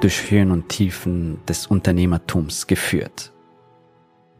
durch Höhen und Tiefen des Unternehmertums geführt.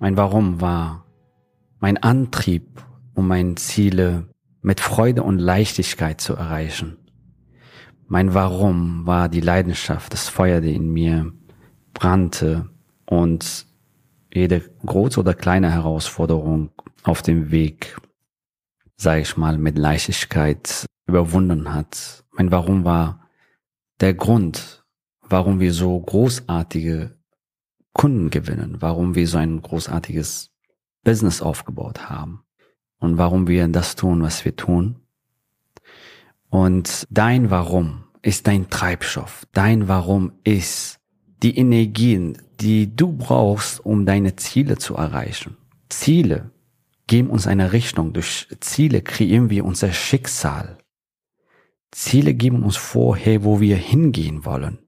Mein Warum war mein Antrieb, um meine Ziele mit Freude und Leichtigkeit zu erreichen. Mein Warum war die Leidenschaft, das Feuer, die in mir brannte und jede große oder kleine Herausforderung auf dem Weg, sage ich mal, mit Leichtigkeit überwunden hat. Mein Warum war der Grund, warum wir so großartige Kunden gewinnen, warum wir so ein großartiges Business aufgebaut haben und warum wir das tun, was wir tun. Und dein Warum ist dein Treibstoff. Dein Warum ist die Energien, die du brauchst, um deine Ziele zu erreichen. Ziele geben uns eine Richtung. Durch Ziele kreieren wir unser Schicksal. Ziele geben uns vor, hey, wo wir hingehen wollen.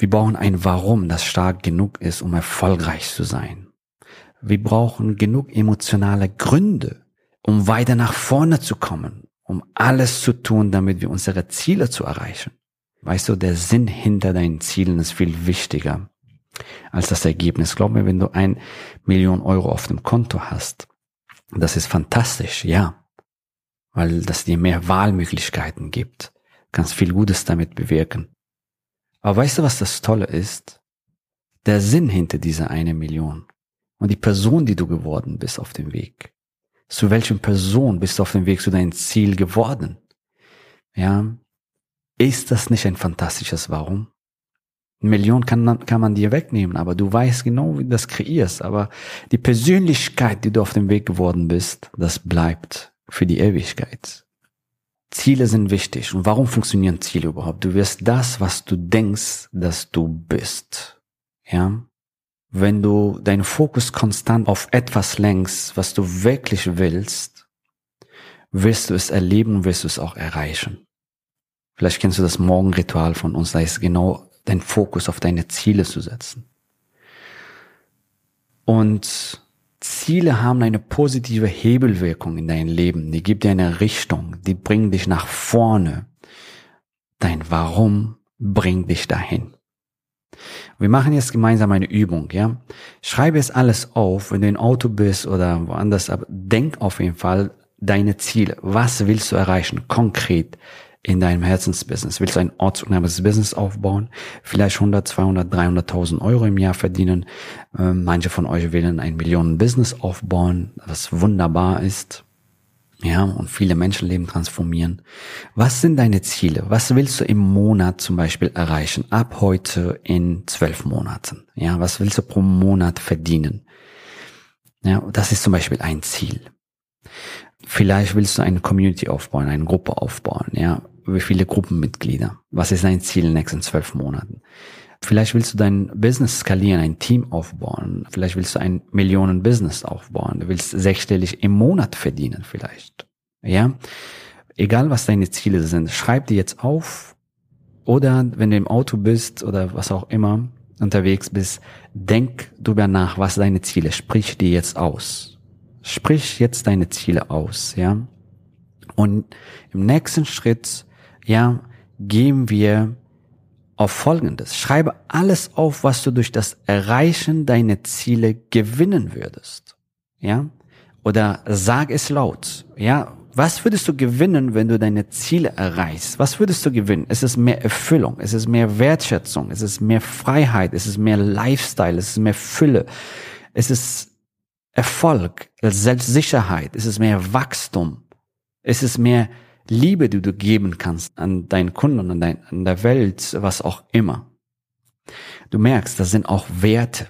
Wir brauchen ein Warum, das stark genug ist, um erfolgreich zu sein. Wir brauchen genug emotionale Gründe, um weiter nach vorne zu kommen, um alles zu tun, damit wir unsere Ziele zu erreichen. Weißt du, der Sinn hinter deinen Zielen ist viel wichtiger als das Ergebnis. Glaub mir, wenn du ein Million Euro auf dem Konto hast, das ist fantastisch, ja, weil das dir mehr Wahlmöglichkeiten gibt, kannst viel Gutes damit bewirken. Aber weißt du, was das Tolle ist? Der Sinn hinter dieser eine Million und die Person, die du geworden bist auf dem Weg. Zu welchem Person bist du auf dem Weg zu deinem Ziel geworden? Ja, ist das nicht ein fantastisches Warum? Eine Million kann, kann man dir wegnehmen, aber du weißt genau, wie du das kreierst. Aber die Persönlichkeit, die du auf dem Weg geworden bist, das bleibt für die Ewigkeit. Ziele sind wichtig. Und warum funktionieren Ziele überhaupt? Du wirst das, was du denkst, dass du bist. Ja? Wenn du deinen Fokus konstant auf etwas lenkst, was du wirklich willst, wirst du es erleben und wirst du es auch erreichen. Vielleicht kennst du das Morgenritual von uns, da ist genau dein Fokus auf deine Ziele zu setzen. Und Ziele haben eine positive Hebelwirkung in dein Leben. Die gibt dir eine Richtung. Die bringen dich nach vorne. Dein Warum bringt dich dahin. Wir machen jetzt gemeinsam eine Übung, ja. Schreibe es alles auf, wenn du im Auto bist oder woanders, aber denk auf jeden Fall deine Ziele. Was willst du erreichen? Konkret in deinem Herzensbusiness? Willst du ein ortsunabhängiges Business aufbauen? Vielleicht 100, 200, 300.000 Euro im Jahr verdienen? Ähm, manche von euch wollen ein Millionen-Business aufbauen, was wunderbar ist. Ja, und viele Menschenleben transformieren. Was sind deine Ziele? Was willst du im Monat zum Beispiel erreichen? Ab heute in zwölf Monaten. Ja, was willst du pro Monat verdienen? Ja, das ist zum Beispiel ein Ziel. Vielleicht willst du eine Community aufbauen, eine Gruppe aufbauen, ja wie viele Gruppenmitglieder? Was ist dein Ziel in den nächsten zwölf Monaten? Vielleicht willst du dein Business skalieren, ein Team aufbauen. Vielleicht willst du ein Millionen-Business aufbauen. Du willst sechsstellig im Monat verdienen vielleicht. Ja? Egal was deine Ziele sind, schreib die jetzt auf. Oder wenn du im Auto bist oder was auch immer unterwegs bist, denk drüber nach, was deine Ziele. Sprich die jetzt aus. Sprich jetzt deine Ziele aus, ja? Und im nächsten Schritt ja, gehen wir auf Folgendes. Schreibe alles auf, was du durch das Erreichen deiner Ziele gewinnen würdest. Ja? Oder sag es laut. Ja? Was würdest du gewinnen, wenn du deine Ziele erreichst? Was würdest du gewinnen? Es ist mehr Erfüllung, es ist mehr Wertschätzung, es ist mehr Freiheit, es ist mehr Lifestyle, es ist mehr Fülle. Es ist Erfolg, Selbstsicherheit? Ist es mehr Wachstum? Ist es mehr Liebe, die du geben kannst an deinen Kunden, an, dein, an der Welt, was auch immer? Du merkst, das sind auch Werte,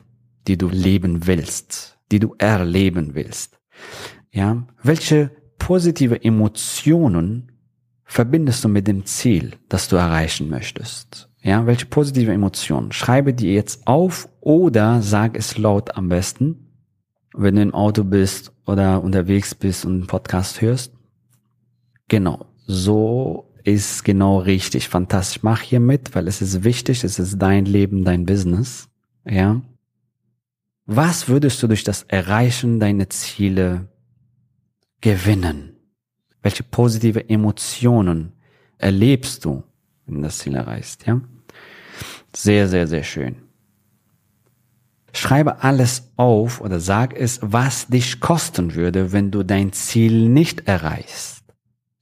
die du leben willst, die du erleben willst. Ja, welche positive Emotionen verbindest du mit dem Ziel, das du erreichen möchtest? Ja, welche positive Emotionen? Schreibe die jetzt auf oder sag es laut am besten, wenn du im Auto bist oder unterwegs bist und einen Podcast hörst. Genau, so ist genau richtig. Fantastisch. Mach hier mit, weil es ist wichtig, es ist dein Leben, dein Business. Ja. Was würdest du durch das Erreichen deiner Ziele gewinnen? Welche positive Emotionen erlebst du, wenn du das Ziel erreichst, ja? Sehr, sehr, sehr schön. Schreibe alles auf oder sag es, was dich kosten würde, wenn du dein Ziel nicht erreichst.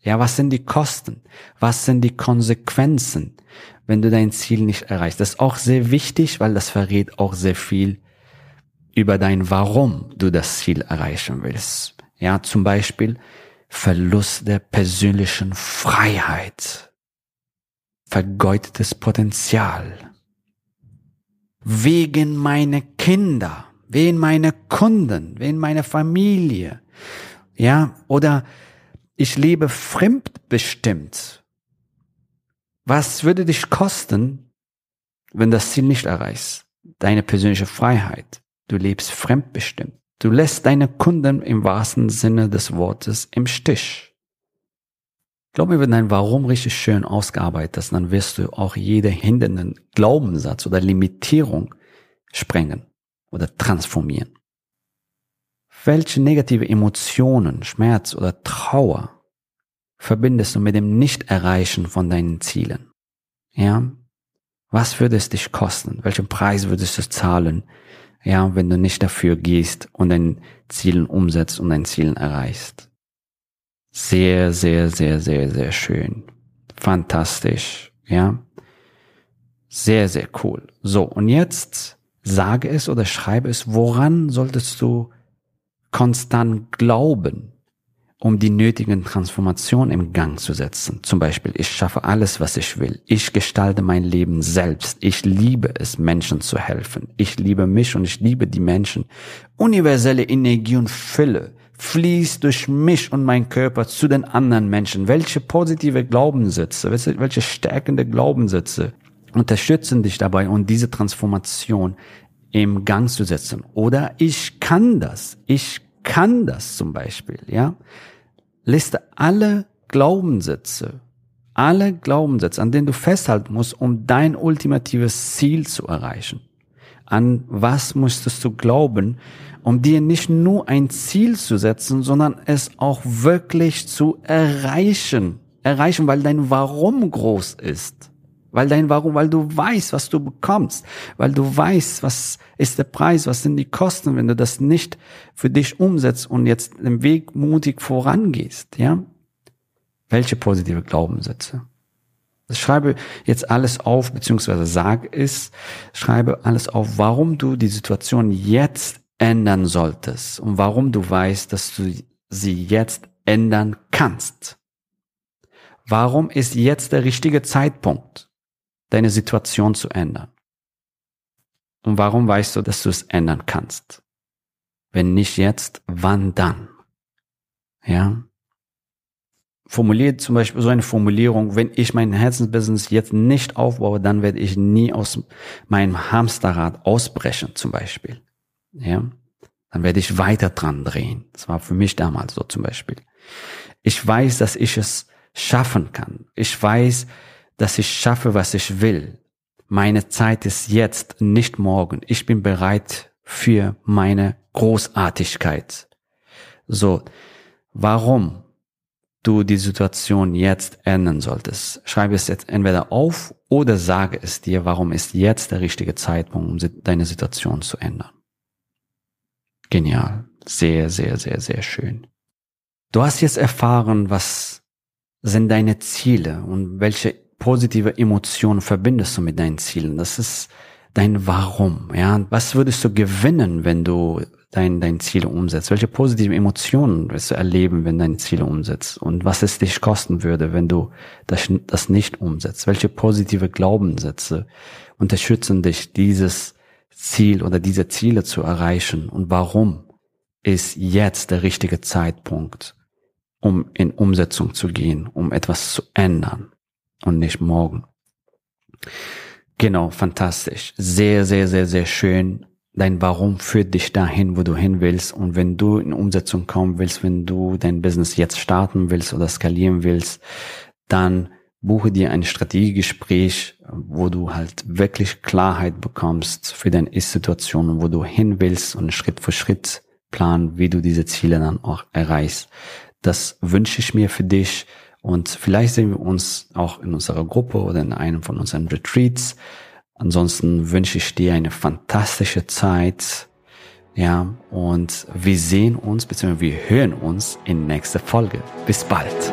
Ja, was sind die Kosten? Was sind die Konsequenzen, wenn du dein Ziel nicht erreichst? Das ist auch sehr wichtig, weil das verrät auch sehr viel über dein Warum du das Ziel erreichen willst. Ja, zum Beispiel Verlust der persönlichen Freiheit, vergeudetes Potenzial, wegen meiner Kinder, wegen meiner Kunden, wegen meiner Familie, ja, oder ich lebe fremdbestimmt. Was würde dich kosten, wenn das Ziel nicht erreichst? Deine persönliche Freiheit. Du lebst fremdbestimmt. Du lässt deine Kunden im wahrsten Sinne des Wortes im Stich. Ich glaube, wenn dein Warum richtig schön ausgearbeitet ist, dann wirst du auch jede hindernden Glaubenssatz oder Limitierung sprengen oder transformieren. Welche negative Emotionen, Schmerz oder Trauer verbindest du mit dem Nicht-Erreichen von deinen Zielen? Ja? Was würde es dich kosten? Welchen Preis würdest du zahlen, ja, wenn du nicht dafür gehst und dein Zielen umsetzt und dein Zielen erreichst. Sehr, sehr, sehr, sehr, sehr schön. Fantastisch, ja. Sehr, sehr cool. So, und jetzt sage es oder schreibe es, woran solltest du konstant glauben? um die nötigen Transformationen im Gang zu setzen. Zum Beispiel, ich schaffe alles, was ich will. Ich gestalte mein Leben selbst. Ich liebe es, Menschen zu helfen. Ich liebe mich und ich liebe die Menschen. Universelle Energie und Fülle fließt durch mich und mein Körper zu den anderen Menschen. Welche positive Glaubenssätze, welche stärkende Glaubenssätze unterstützen dich dabei und diese Transformation im Gang zu setzen. Oder ich kann das. Ich kann das zum Beispiel, ja. Liste alle Glaubenssätze, alle Glaubenssätze, an denen du festhalten musst, um dein ultimatives Ziel zu erreichen. An was musstest du glauben, um dir nicht nur ein Ziel zu setzen, sondern es auch wirklich zu erreichen. Erreichen, weil dein Warum groß ist. Weil dein Warum, weil du weißt, was du bekommst, weil du weißt, was ist der Preis, was sind die Kosten, wenn du das nicht für dich umsetzt und jetzt den Weg mutig vorangehst, ja? Welche positive Glaubenssätze? Ich schreibe jetzt alles auf, beziehungsweise sag es, schreibe alles auf, warum du die Situation jetzt ändern solltest und warum du weißt, dass du sie jetzt ändern kannst. Warum ist jetzt der richtige Zeitpunkt? Deine Situation zu ändern. Und warum weißt du, dass du es ändern kannst? Wenn nicht jetzt, wann dann? Ja? Formuliert zum Beispiel so eine Formulierung, wenn ich mein Herzensbusiness jetzt nicht aufbaue, dann werde ich nie aus meinem Hamsterrad ausbrechen, zum Beispiel. Ja? Dann werde ich weiter dran drehen. Das war für mich damals so zum Beispiel. Ich weiß, dass ich es schaffen kann. Ich weiß, dass ich schaffe, was ich will. Meine Zeit ist jetzt, nicht morgen. Ich bin bereit für meine Großartigkeit. So, warum du die Situation jetzt ändern solltest. Schreibe es jetzt entweder auf oder sage es dir, warum ist jetzt der richtige Zeitpunkt, um deine Situation zu ändern. Genial. Sehr, sehr, sehr, sehr schön. Du hast jetzt erfahren, was sind deine Ziele und welche positive Emotionen verbindest du mit deinen Zielen. Das ist dein Warum. Ja, was würdest du gewinnen, wenn du dein, dein Ziele umsetzt? Welche positiven Emotionen wirst du erleben, wenn deine Ziele umsetzt? Und was es dich kosten würde, wenn du das, das nicht umsetzt? Welche positive Glaubenssätze unterstützen dich, dieses Ziel oder diese Ziele zu erreichen? Und warum ist jetzt der richtige Zeitpunkt, um in Umsetzung zu gehen, um etwas zu ändern und nicht morgen? Genau, fantastisch. Sehr, sehr, sehr, sehr schön. Dein Warum führt dich dahin, wo du hin willst. Und wenn du in Umsetzung kommen willst, wenn du dein Business jetzt starten willst oder skalieren willst, dann buche dir ein Strategiegespräch, wo du halt wirklich Klarheit bekommst für deine Ist-Situation wo du hin willst und Schritt für Schritt planen, wie du diese Ziele dann auch erreichst. Das wünsche ich mir für dich. Und vielleicht sehen wir uns auch in unserer Gruppe oder in einem von unseren Retreats. Ansonsten wünsche ich dir eine fantastische Zeit. Ja, und wir sehen uns, beziehungsweise wir hören uns in nächster Folge. Bis bald.